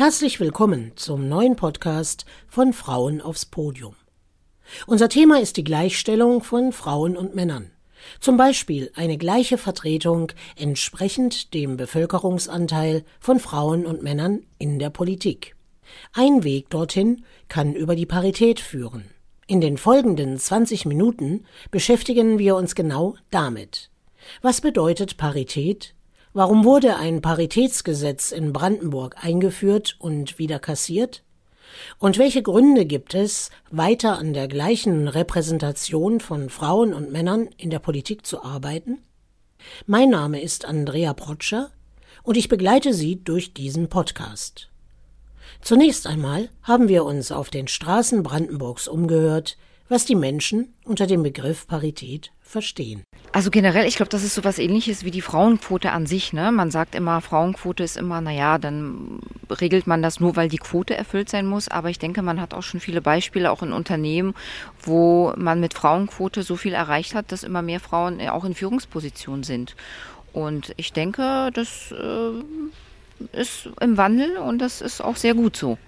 Herzlich willkommen zum neuen Podcast von Frauen aufs Podium. Unser Thema ist die Gleichstellung von Frauen und Männern. Zum Beispiel eine gleiche Vertretung entsprechend dem Bevölkerungsanteil von Frauen und Männern in der Politik. Ein Weg dorthin kann über die Parität führen. In den folgenden 20 Minuten beschäftigen wir uns genau damit. Was bedeutet Parität? Warum wurde ein Paritätsgesetz in Brandenburg eingeführt und wieder kassiert? Und welche Gründe gibt es, weiter an der gleichen Repräsentation von Frauen und Männern in der Politik zu arbeiten? Mein Name ist Andrea Protscher und ich begleite Sie durch diesen Podcast. Zunächst einmal haben wir uns auf den Straßen Brandenburgs umgehört, was die Menschen unter dem Begriff Parität verstehen. Also generell, ich glaube, das ist so was ähnliches wie die Frauenquote an sich. Ne? Man sagt immer, Frauenquote ist immer, naja, dann regelt man das nur, weil die Quote erfüllt sein muss. Aber ich denke, man hat auch schon viele Beispiele, auch in Unternehmen, wo man mit Frauenquote so viel erreicht hat, dass immer mehr Frauen auch in Führungspositionen sind. Und ich denke, das äh, ist im Wandel und das ist auch sehr gut so.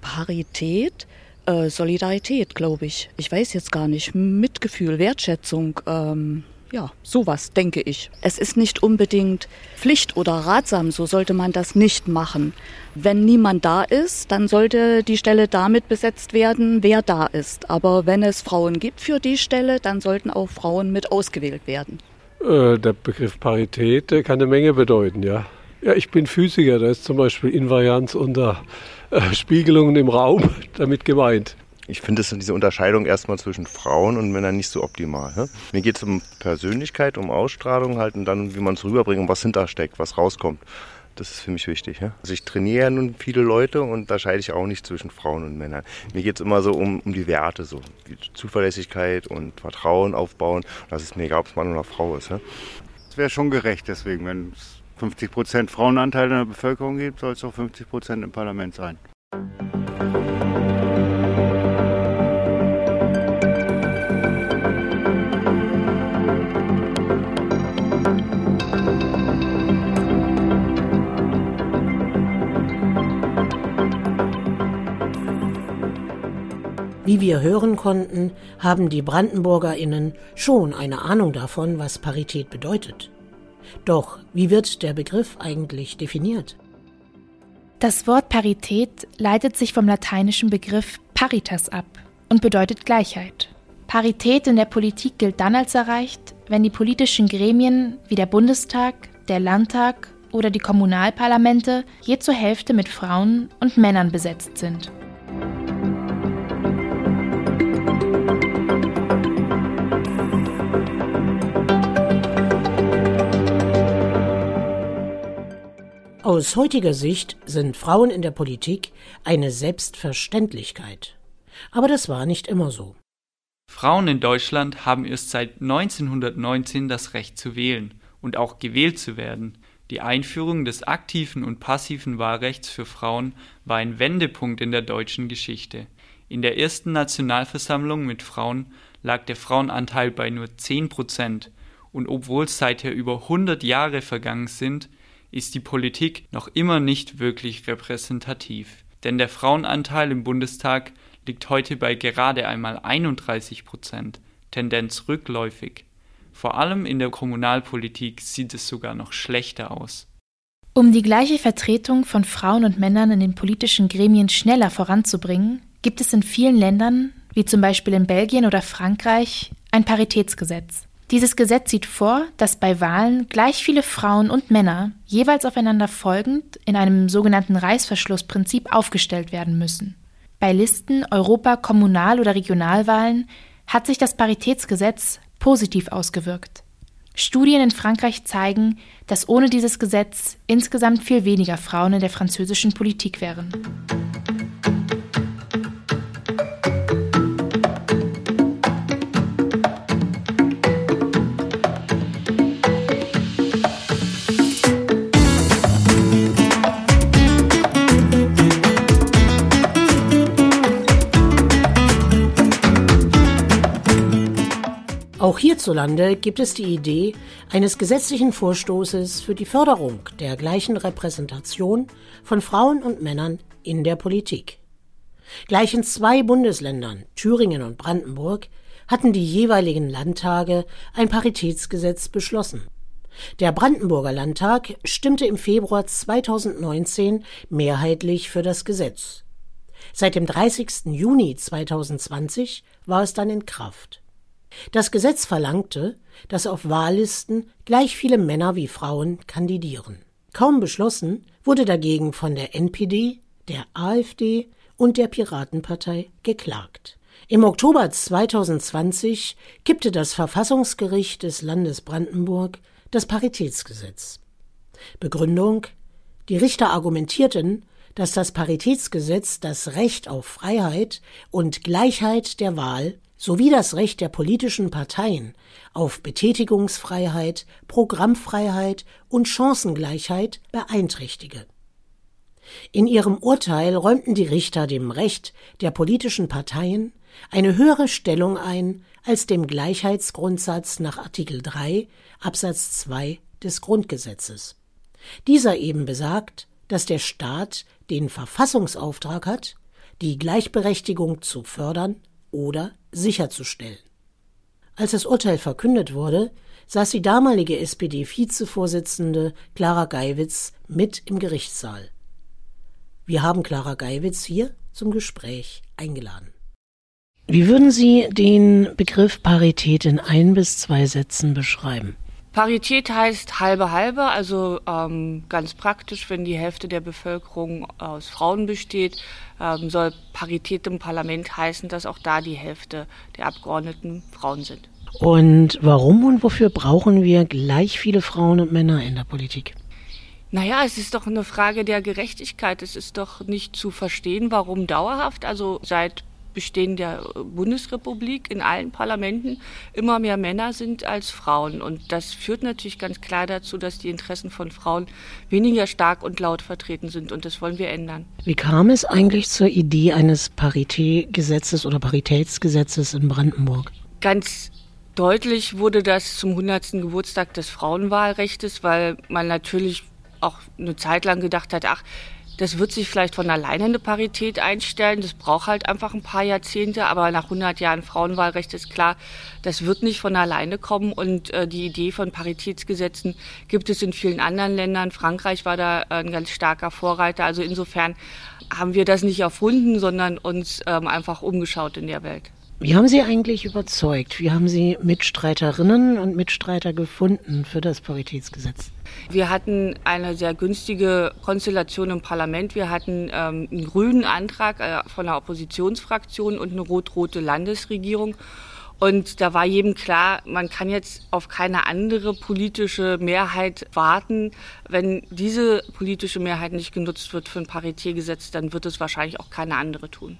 Parität, äh, Solidarität, glaube ich. Ich weiß jetzt gar nicht. Mitgefühl, Wertschätzung. Ähm, ja, sowas denke ich. Es ist nicht unbedingt Pflicht oder ratsam, so sollte man das nicht machen. Wenn niemand da ist, dann sollte die Stelle damit besetzt werden, wer da ist. Aber wenn es Frauen gibt für die Stelle, dann sollten auch Frauen mit ausgewählt werden. Äh, der Begriff Parität kann eine Menge bedeuten, ja. Ja, ich bin Physiker, da ist zum Beispiel Invarianz unter äh, Spiegelungen im Raum damit gemeint. Ich finde diese Unterscheidung erstmal zwischen Frauen und Männern nicht so optimal. Ne? Mir geht es um Persönlichkeit, um Ausstrahlung halt und dann, wie man es rüberbringt und was hintersteckt, was rauskommt. Das ist für mich wichtig. Ja? Also ich trainiere ja nun viele Leute und da scheide ich auch nicht zwischen Frauen und Männern. Mir geht es immer so um, um die Werte, so die Zuverlässigkeit und Vertrauen aufbauen. Das ist mir egal, ob es Mann oder Frau ist. Ja? Es wäre schon gerecht, deswegen, wenn es 50 Prozent Frauenanteil in der Bevölkerung gibt, soll es auch 50 Prozent im Parlament sein. Wie wir hören konnten, haben die Brandenburgerinnen schon eine Ahnung davon, was Parität bedeutet. Doch wie wird der Begriff eigentlich definiert? Das Wort Parität leitet sich vom lateinischen Begriff paritas ab und bedeutet Gleichheit. Parität in der Politik gilt dann als erreicht, wenn die politischen Gremien wie der Bundestag, der Landtag oder die Kommunalparlamente je zur Hälfte mit Frauen und Männern besetzt sind. Aus heutiger Sicht sind Frauen in der Politik eine Selbstverständlichkeit. Aber das war nicht immer so. Frauen in Deutschland haben erst seit 1919 das Recht zu wählen und auch gewählt zu werden. Die Einführung des aktiven und passiven Wahlrechts für Frauen war ein Wendepunkt in der deutschen Geschichte. In der ersten Nationalversammlung mit Frauen lag der Frauenanteil bei nur 10 Prozent. Und obwohl seither über 100 Jahre vergangen sind, ist die Politik noch immer nicht wirklich repräsentativ. Denn der Frauenanteil im Bundestag liegt heute bei gerade einmal 31 Prozent, Tendenz rückläufig. Vor allem in der Kommunalpolitik sieht es sogar noch schlechter aus. Um die gleiche Vertretung von Frauen und Männern in den politischen Gremien schneller voranzubringen, gibt es in vielen Ländern, wie zum Beispiel in Belgien oder Frankreich, ein Paritätsgesetz. Dieses Gesetz sieht vor, dass bei Wahlen gleich viele Frauen und Männer jeweils aufeinander folgend in einem sogenannten Reißverschlussprinzip aufgestellt werden müssen. Bei Listen, Europa-, Kommunal- oder Regionalwahlen hat sich das Paritätsgesetz positiv ausgewirkt. Studien in Frankreich zeigen, dass ohne dieses Gesetz insgesamt viel weniger Frauen in der französischen Politik wären. Auch hierzulande gibt es die Idee eines gesetzlichen Vorstoßes für die Förderung der gleichen Repräsentation von Frauen und Männern in der Politik. Gleich in zwei Bundesländern, Thüringen und Brandenburg, hatten die jeweiligen Landtage ein Paritätsgesetz beschlossen. Der Brandenburger Landtag stimmte im Februar 2019 mehrheitlich für das Gesetz. Seit dem 30. Juni 2020 war es dann in Kraft. Das Gesetz verlangte, dass auf Wahllisten gleich viele Männer wie Frauen kandidieren. Kaum beschlossen wurde dagegen von der NPD, der AfD und der Piratenpartei geklagt. Im Oktober 2020 kippte das Verfassungsgericht des Landes Brandenburg das Paritätsgesetz. Begründung Die Richter argumentierten, dass das Paritätsgesetz das Recht auf Freiheit und Gleichheit der Wahl sowie das Recht der politischen Parteien auf Betätigungsfreiheit, Programmfreiheit und Chancengleichheit beeinträchtige. In ihrem Urteil räumten die Richter dem Recht der politischen Parteien eine höhere Stellung ein als dem Gleichheitsgrundsatz nach Artikel 3 Absatz 2 des Grundgesetzes. Dieser eben besagt, dass der Staat den Verfassungsauftrag hat, die Gleichberechtigung zu fördern oder sicherzustellen. Als das Urteil verkündet wurde, saß die damalige SPD-Vizevorsitzende Clara Geiwitz mit im Gerichtssaal. Wir haben Clara Geiwitz hier zum Gespräch eingeladen. Wie würden Sie den Begriff Parität in ein bis zwei Sätzen beschreiben? Parität heißt halbe halbe, also ähm, ganz praktisch, wenn die Hälfte der Bevölkerung aus Frauen besteht, ähm, soll Parität im Parlament heißen, dass auch da die Hälfte der Abgeordneten Frauen sind. Und warum und wofür brauchen wir gleich viele Frauen und Männer in der Politik? Naja, es ist doch eine Frage der Gerechtigkeit. Es ist doch nicht zu verstehen, warum dauerhaft, also seit Bestehen der Bundesrepublik in allen Parlamenten immer mehr Männer sind als Frauen. Und das führt natürlich ganz klar dazu, dass die Interessen von Frauen weniger stark und laut vertreten sind. Und das wollen wir ändern. Wie kam es eigentlich zur Idee eines Paritätgesetzes oder Paritätsgesetzes in Brandenburg? Ganz deutlich wurde das zum 100. Geburtstag des Frauenwahlrechts, weil man natürlich auch eine Zeit lang gedacht hat, ach, das wird sich vielleicht von alleine eine Parität einstellen. Das braucht halt einfach ein paar Jahrzehnte. Aber nach 100 Jahren Frauenwahlrecht ist klar, das wird nicht von alleine kommen. Und äh, die Idee von Paritätsgesetzen gibt es in vielen anderen Ländern. Frankreich war da ein ganz starker Vorreiter. Also insofern haben wir das nicht erfunden, sondern uns ähm, einfach umgeschaut in der Welt. Wie haben Sie eigentlich überzeugt? Wie haben Sie Mitstreiterinnen und Mitstreiter gefunden für das Paritätsgesetz? Wir hatten eine sehr günstige Konstellation im Parlament. Wir hatten ähm, einen grünen Antrag äh, von der Oppositionsfraktion und eine rot-rote Landesregierung. Und da war jedem klar, man kann jetzt auf keine andere politische Mehrheit warten. Wenn diese politische Mehrheit nicht genutzt wird für ein Paritätgesetz, dann wird es wahrscheinlich auch keine andere tun.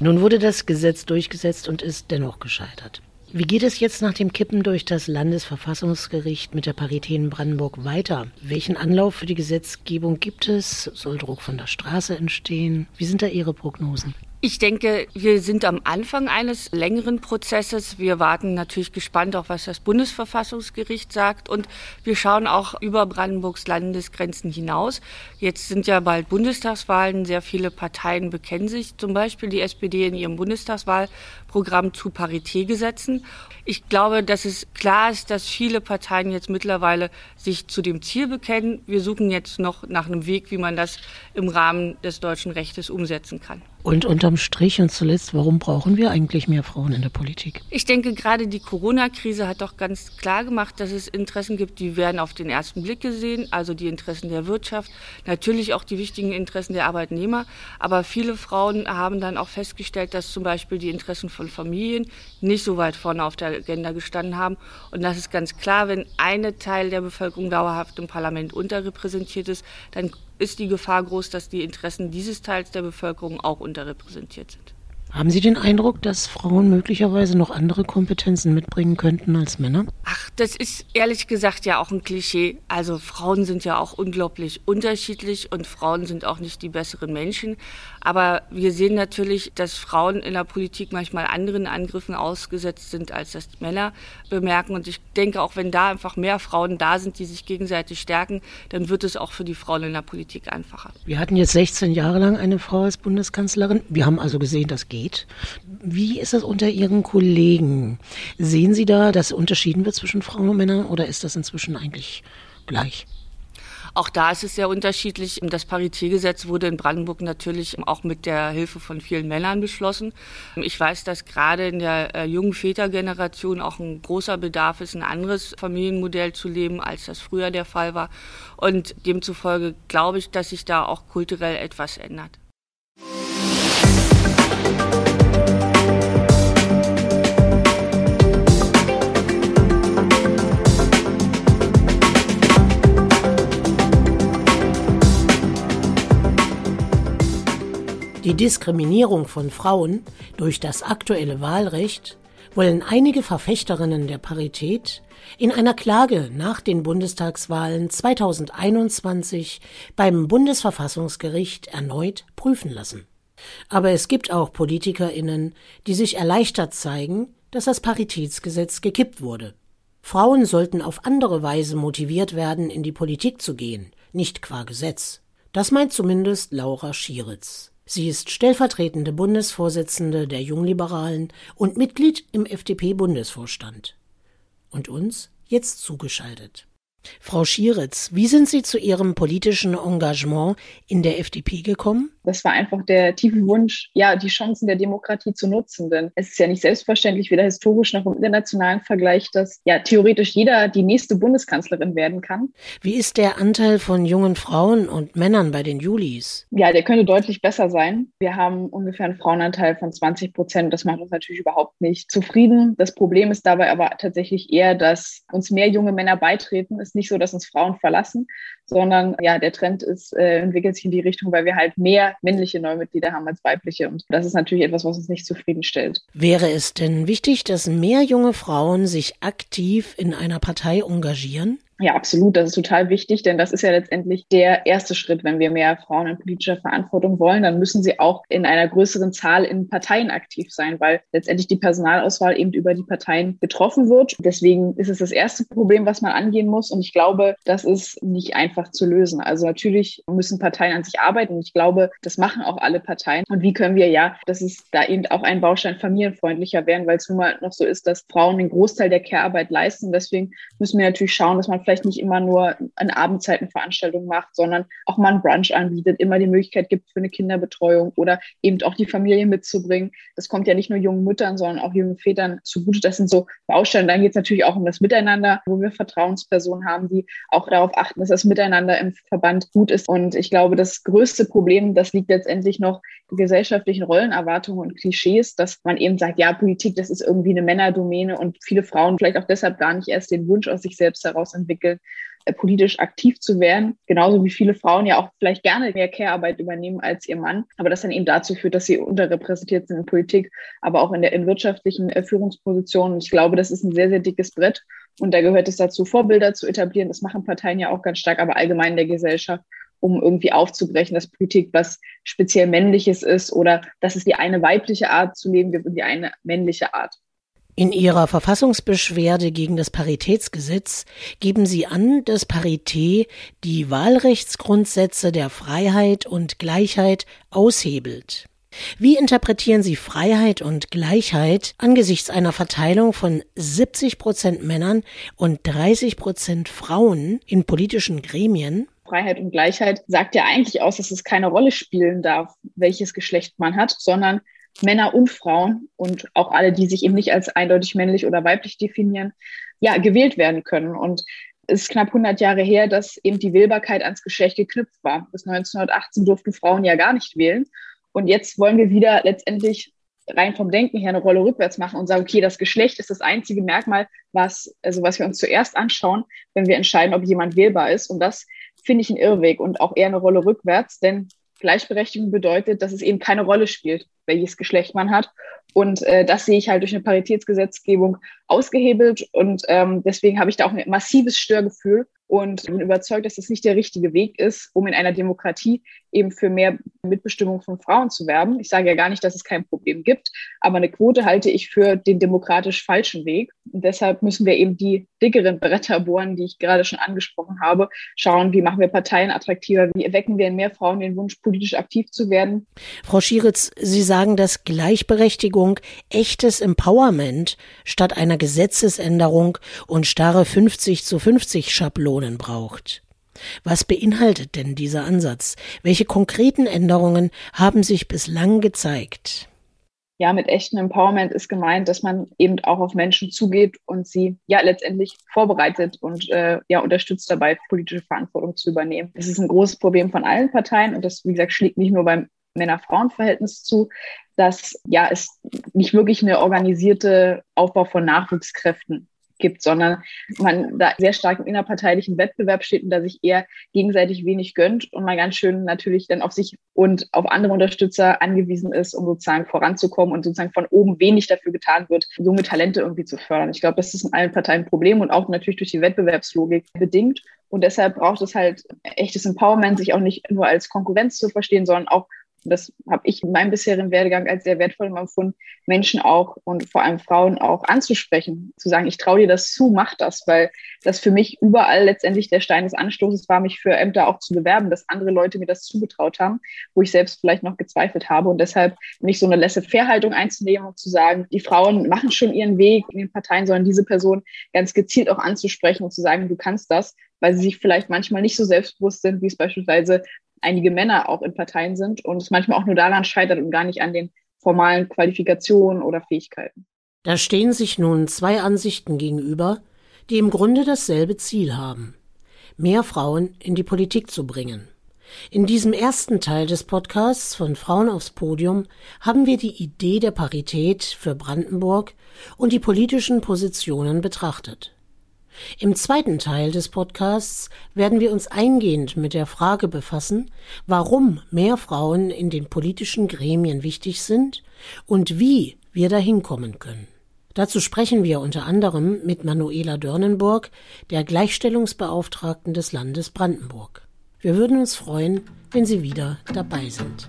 Nun wurde das Gesetz durchgesetzt und ist dennoch gescheitert. Wie geht es jetzt nach dem Kippen durch das Landesverfassungsgericht mit der Parität in Brandenburg weiter? Welchen Anlauf für die Gesetzgebung gibt es? Soll Druck von der Straße entstehen? Wie sind da Ihre Prognosen? Ich denke, wir sind am Anfang eines längeren Prozesses. Wir warten natürlich gespannt auf, was das Bundesverfassungsgericht sagt. Und wir schauen auch über Brandenburgs Landesgrenzen hinaus. Jetzt sind ja bald Bundestagswahlen. Sehr viele Parteien bekennen sich, zum Beispiel die SPD in ihrem Bundestagswahlprogramm zu Paritätgesetzen. Ich glaube, dass es klar ist, dass viele Parteien jetzt mittlerweile sich zu dem Ziel bekennen. Wir suchen jetzt noch nach einem Weg, wie man das im Rahmen des deutschen Rechtes umsetzen kann. Und unterm Strich und zuletzt, warum brauchen wir eigentlich mehr Frauen in der Politik? Ich denke, gerade die Corona-Krise hat doch ganz klar gemacht, dass es Interessen gibt, die werden auf den ersten Blick gesehen, also die Interessen der Wirtschaft, natürlich auch die wichtigen Interessen der Arbeitnehmer. Aber viele Frauen haben dann auch festgestellt, dass zum Beispiel die Interessen von Familien nicht so weit vorne auf der Agenda gestanden haben. Und das ist ganz klar, wenn eine Teil der Bevölkerung dauerhaft im Parlament unterrepräsentiert ist, dann ist die Gefahr groß, dass die Interessen dieses Teils der Bevölkerung auch unterrepräsentiert sind. Haben Sie den Eindruck, dass Frauen möglicherweise noch andere Kompetenzen mitbringen könnten als Männer? Ach, das ist ehrlich gesagt ja auch ein Klischee. Also Frauen sind ja auch unglaublich unterschiedlich und Frauen sind auch nicht die besseren Menschen. Aber wir sehen natürlich, dass Frauen in der Politik manchmal anderen Angriffen ausgesetzt sind, als das Männer bemerken. Und ich denke, auch wenn da einfach mehr Frauen da sind, die sich gegenseitig stärken, dann wird es auch für die Frauen in der Politik einfacher. Wir hatten jetzt 16 Jahre lang eine Frau als Bundeskanzlerin. Wir haben also gesehen, das geht. Wie ist das unter Ihren Kollegen? Sehen Sie da, dass unterschieden wird zwischen Frauen und Männern oder ist das inzwischen eigentlich gleich? Auch da ist es sehr unterschiedlich. Das Paritätgesetz wurde in Brandenburg natürlich auch mit der Hilfe von vielen Männern beschlossen. Ich weiß, dass gerade in der äh, jungen Vätergeneration auch ein großer Bedarf ist, ein anderes Familienmodell zu leben, als das früher der Fall war. Und demzufolge glaube ich, dass sich da auch kulturell etwas ändert. Die Diskriminierung von Frauen durch das aktuelle Wahlrecht wollen einige Verfechterinnen der Parität in einer Klage nach den Bundestagswahlen 2021 beim Bundesverfassungsgericht erneut prüfen lassen. Aber es gibt auch Politikerinnen, die sich erleichtert zeigen, dass das Paritätsgesetz gekippt wurde. Frauen sollten auf andere Weise motiviert werden, in die Politik zu gehen, nicht qua Gesetz. Das meint zumindest Laura Schieritz. Sie ist stellvertretende Bundesvorsitzende der Jungliberalen und Mitglied im FDP-Bundesvorstand. Und uns jetzt zugeschaltet. Frau Schieritz, wie sind Sie zu Ihrem politischen Engagement in der FDP gekommen? Das war einfach der tiefe Wunsch, ja, die Chancen der Demokratie zu nutzen. Denn es ist ja nicht selbstverständlich, weder historisch noch im internationalen Vergleich, dass ja theoretisch jeder die nächste Bundeskanzlerin werden kann. Wie ist der Anteil von jungen Frauen und Männern bei den Julis? Ja, der könnte deutlich besser sein. Wir haben ungefähr einen Frauenanteil von 20 Prozent. Das macht uns natürlich überhaupt nicht zufrieden. Das Problem ist dabei aber tatsächlich eher, dass uns mehr junge Männer beitreten. Es ist nicht so, dass uns Frauen verlassen, sondern ja, der Trend ist, äh, entwickelt sich in die Richtung, weil wir halt mehr männliche Neumitglieder haben als weibliche. Und das ist natürlich etwas, was uns nicht zufriedenstellt. Wäre es denn wichtig, dass mehr junge Frauen sich aktiv in einer Partei engagieren? Ja, absolut. Das ist total wichtig, denn das ist ja letztendlich der erste Schritt. Wenn wir mehr Frauen in politischer Verantwortung wollen, dann müssen sie auch in einer größeren Zahl in Parteien aktiv sein, weil letztendlich die Personalauswahl eben über die Parteien getroffen wird. Deswegen ist es das erste Problem, was man angehen muss. Und ich glaube, das ist nicht einfach zu lösen. Also natürlich müssen Parteien an sich arbeiten. Und ich glaube, das machen auch alle Parteien. Und wie können wir ja, das ist da eben auch ein Baustein familienfreundlicher werden, weil es nun mal noch so ist, dass Frauen den Großteil der Care-Arbeit leisten. Deswegen müssen wir natürlich schauen, dass man vielleicht nicht immer nur an Abendzeiten Veranstaltungen macht, sondern auch mal einen Brunch anbietet, immer die Möglichkeit gibt für eine Kinderbetreuung oder eben auch die Familie mitzubringen. Das kommt ja nicht nur jungen Müttern, sondern auch jungen Vätern zugute. Das sind so Bausteine. Dann geht es natürlich auch um das Miteinander, wo wir Vertrauenspersonen haben, die auch darauf achten, dass das Miteinander im Verband gut ist. Und ich glaube, das größte Problem, das liegt letztendlich noch in gesellschaftlichen Rollenerwartungen und Klischees, dass man eben sagt, ja, Politik, das ist irgendwie eine Männerdomäne und viele Frauen vielleicht auch deshalb gar nicht erst den Wunsch aus sich selbst heraus entwickeln entwickeln, äh, politisch aktiv zu werden. Genauso wie viele Frauen ja auch vielleicht gerne mehr Care-Arbeit übernehmen als ihr Mann. Aber das dann eben dazu führt, dass sie unterrepräsentiert sind in Politik, aber auch in der in wirtschaftlichen äh, Führungspositionen. ich glaube, das ist ein sehr, sehr dickes Brett. Und da gehört es dazu, Vorbilder zu etablieren. Das machen Parteien ja auch ganz stark, aber allgemein in der Gesellschaft um irgendwie aufzubrechen, dass Politik was speziell männliches ist oder dass es die eine weibliche Art zu leben gibt und die eine männliche Art. In Ihrer Verfassungsbeschwerde gegen das Paritätsgesetz geben Sie an, dass Parität die Wahlrechtsgrundsätze der Freiheit und Gleichheit aushebelt. Wie interpretieren Sie Freiheit und Gleichheit angesichts einer Verteilung von 70 Prozent Männern und 30 Prozent Frauen in politischen Gremien? Freiheit und Gleichheit sagt ja eigentlich aus, dass es keine Rolle spielen darf, welches Geschlecht man hat, sondern Männer und Frauen und auch alle, die sich eben nicht als eindeutig männlich oder weiblich definieren, ja, gewählt werden können. Und es ist knapp 100 Jahre her, dass eben die Wählbarkeit ans Geschlecht geknüpft war. Bis 1918 durften Frauen ja gar nicht wählen. Und jetzt wollen wir wieder letztendlich rein vom Denken her eine Rolle rückwärts machen und sagen, okay, das Geschlecht ist das einzige Merkmal, was, also was wir uns zuerst anschauen, wenn wir entscheiden, ob jemand wählbar ist. Und das finde ich ein Irrweg und auch eher eine Rolle rückwärts, denn Gleichberechtigung bedeutet, dass es eben keine Rolle spielt, welches Geschlecht man hat. Und äh, das sehe ich halt durch eine Paritätsgesetzgebung ausgehebelt. Und ähm, deswegen habe ich da auch ein massives Störgefühl und bin überzeugt, dass das nicht der richtige Weg ist, um in einer Demokratie eben für mehr Mitbestimmung von Frauen zu werben. Ich sage ja gar nicht, dass es kein Problem gibt, aber eine Quote halte ich für den demokratisch falschen Weg. Und deshalb müssen wir eben die dickeren Bretter bohren, die ich gerade schon angesprochen habe, schauen, wie machen wir Parteien attraktiver, wie erwecken wir in mehr Frauen den Wunsch, politisch aktiv zu werden. Frau Schieritz, Sie sagen, dass Gleichberechtigung echtes Empowerment statt einer Gesetzesänderung und starre 50 zu 50 Schablonen braucht. Was beinhaltet denn dieser Ansatz? Welche konkreten Änderungen haben sich bislang gezeigt? Ja, mit echtem Empowerment ist gemeint, dass man eben auch auf Menschen zugeht und sie ja letztendlich vorbereitet und äh, ja unterstützt dabei, politische Verantwortung zu übernehmen. Das ist ein großes Problem von allen Parteien und das, wie gesagt, schlägt nicht nur beim Männer-Frauen-Verhältnis zu, dass ja es nicht wirklich eine organisierte Aufbau von Nachwuchskräften gibt, sondern man da sehr stark im innerparteilichen Wettbewerb steht und da sich eher gegenseitig wenig gönnt und man ganz schön natürlich dann auf sich und auf andere Unterstützer angewiesen ist, um sozusagen voranzukommen und sozusagen von oben wenig dafür getan wird, junge Talente irgendwie zu fördern. Ich glaube, das ist in allen Parteien ein Problem und auch natürlich durch die Wettbewerbslogik bedingt. Und deshalb braucht es halt echtes Empowerment, sich auch nicht nur als Konkurrenz zu verstehen, sondern auch das habe ich in meinem bisherigen Werdegang als sehr wertvoll empfunden, Menschen auch und vor allem Frauen auch anzusprechen, zu sagen, ich traue dir das zu, mach das, weil das für mich überall letztendlich der Stein des Anstoßes war, mich für Ämter auch zu bewerben, dass andere Leute mir das zugetraut haben, wo ich selbst vielleicht noch gezweifelt habe. Und deshalb nicht so eine Laissez-faire-Haltung einzunehmen und zu sagen, die Frauen machen schon ihren Weg in den Parteien, sondern diese Person ganz gezielt auch anzusprechen und zu sagen, du kannst das, weil sie sich vielleicht manchmal nicht so selbstbewusst sind, wie es beispielsweise einige Männer auch in Parteien sind und es manchmal auch nur daran scheitert und gar nicht an den formalen Qualifikationen oder Fähigkeiten. Da stehen sich nun zwei Ansichten gegenüber, die im Grunde dasselbe Ziel haben, mehr Frauen in die Politik zu bringen. In diesem ersten Teil des Podcasts von Frauen aufs Podium haben wir die Idee der Parität für Brandenburg und die politischen Positionen betrachtet. Im zweiten Teil des Podcasts werden wir uns eingehend mit der Frage befassen, warum mehr Frauen in den politischen Gremien wichtig sind und wie wir dahin kommen können. Dazu sprechen wir unter anderem mit Manuela Dörnenburg, der Gleichstellungsbeauftragten des Landes Brandenburg. Wir würden uns freuen, wenn Sie wieder dabei sind.